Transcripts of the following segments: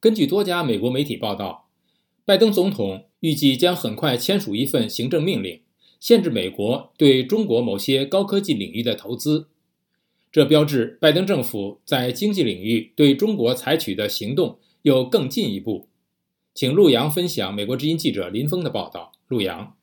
根据多家美国媒体报道，拜登总统预计将很快签署一份行政命令，限制美国对中国某些高科技领域的投资。这标志拜登政府在经济领域对中国采取的行动又更进一步。请陆阳分享美国之音记者林峰的报道。陆阳，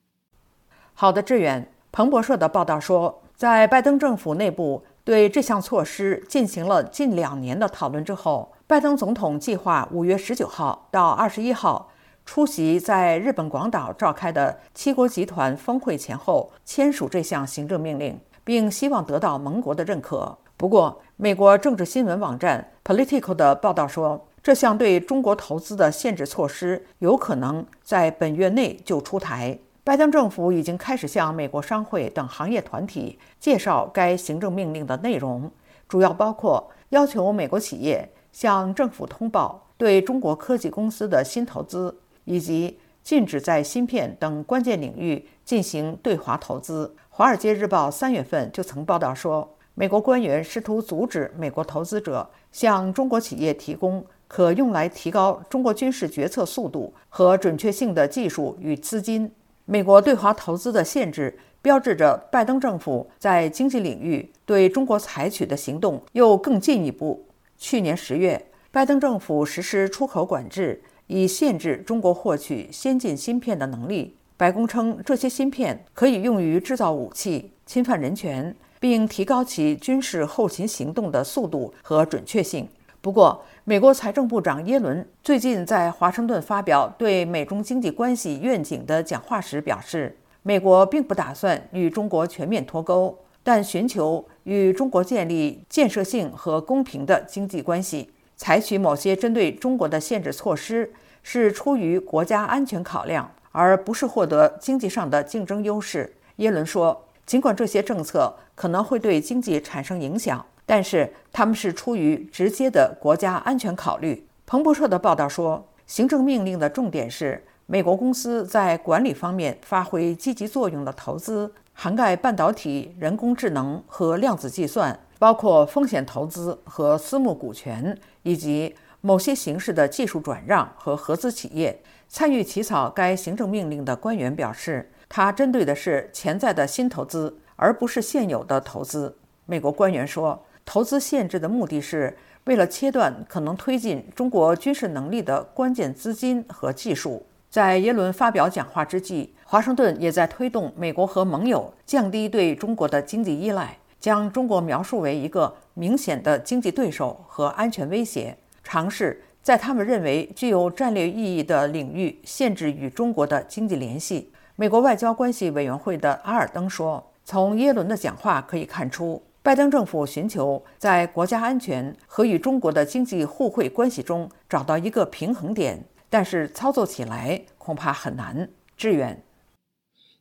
好的，志远。彭博社的报道说，在拜登政府内部对这项措施进行了近两年的讨论之后，拜登总统计划五月十九号到二十一号出席在日本广岛召开的七国集团峰会前后签署这项行政命令。并希望得到盟国的认可。不过，美国政治新闻网站 Political 的报道说，这项对中国投资的限制措施有可能在本月内就出台。拜登政府已经开始向美国商会等行业团体介绍该行政命令的内容，主要包括要求美国企业向政府通报对中国科技公司的新投资，以及禁止在芯片等关键领域进行对华投资。《华尔街日报》三月份就曾报道说，美国官员试图阻止美国投资者向中国企业提供可用来提高中国军事决策速度和准确性的技术与资金。美国对华投资的限制标志着拜登政府在经济领域对中国采取的行动又更进一步。去年十月，拜登政府实施出口管制，以限制中国获取先进芯片的能力。白宫称，这些芯片可以用于制造武器、侵犯人权，并提高其军事后勤行动的速度和准确性。不过，美国财政部长耶伦最近在华盛顿发表对美中经济关系愿景的讲话时表示，美国并不打算与中国全面脱钩，但寻求与中国建立建设性和公平的经济关系。采取某些针对中国的限制措施是出于国家安全考量。而不是获得经济上的竞争优势，耶伦说。尽管这些政策可能会对经济产生影响，但是他们是出于直接的国家安全考虑。彭博社的报道说，行政命令的重点是美国公司在管理方面发挥积极作用的投资，涵盖半导体、人工智能和量子计算，包括风险投资和私募股权，以及某些形式的技术转让和合资企业。参与起草该行政命令的官员表示，他针对的是潜在的新投资，而不是现有的投资。美国官员说，投资限制的目的是为了切断可能推进中国军事能力的关键资金和技术。在耶伦发表讲话之际，华盛顿也在推动美国和盟友降低对中国的经济依赖，将中国描述为一个明显的经济对手和安全威胁，尝试。在他们认为具有战略意义的领域限制与中国的经济联系。美国外交关系委员会的阿尔登说：“从耶伦的讲话可以看出，拜登政府寻求在国家安全和与中国的经济互惠关系中找到一个平衡点，但是操作起来恐怕很难。”志远，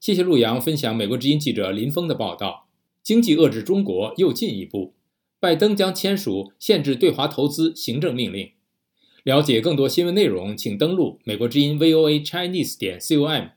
谢谢陆阳分享美国之音记者林峰的报道。经济遏制中国又进一步，拜登将签署限制对华投资行政命令。了解更多新闻内容，请登录美国之音 VOA Chinese 点 com。